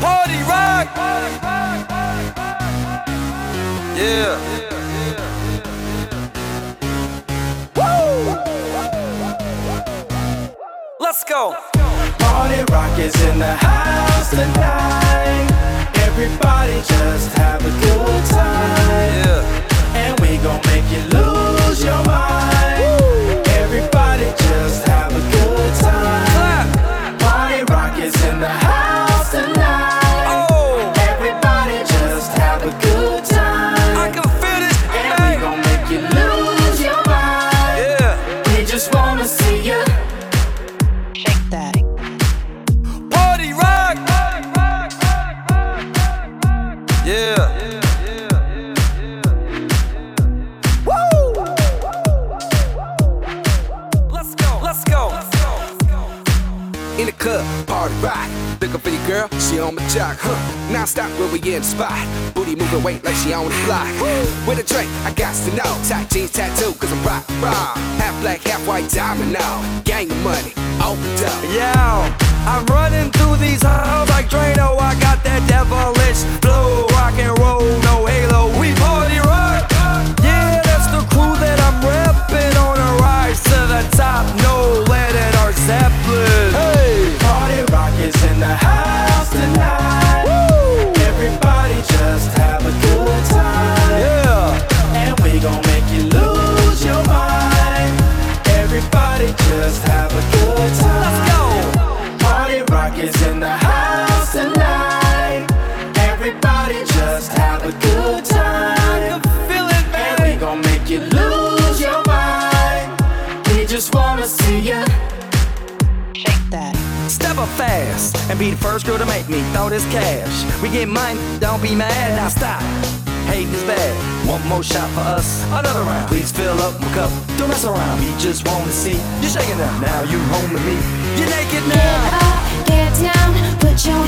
Party rock. Yeah. Let's go. Party rock is in the house tonight. Everybody just have a good time. Yeah. Party rock. Looking for your girl, she on my jock, huh? Non stop when we in the spot. Booty moving weight like she on the block. With a drink, I got to know. Tight jeans tattoo, cause I'm rock, raw. Half black, half white diamond now. Gang of money, opened up. Yeah, I'm running through these halls like Drano. I got that devilish in the house tonight. Everybody just have a good time. I'm feeling And we gon' make you lose your mind. We just wanna see you. Shake that. Step up fast and be the first girl to make me throw this cash. We get money, don't be mad, now stop. Hating is bad. One more shot for us, another round. Please fill up my cup, don't mess around. We just wanna see you shaking up. Now you home with me. You're naked now get down, put your hands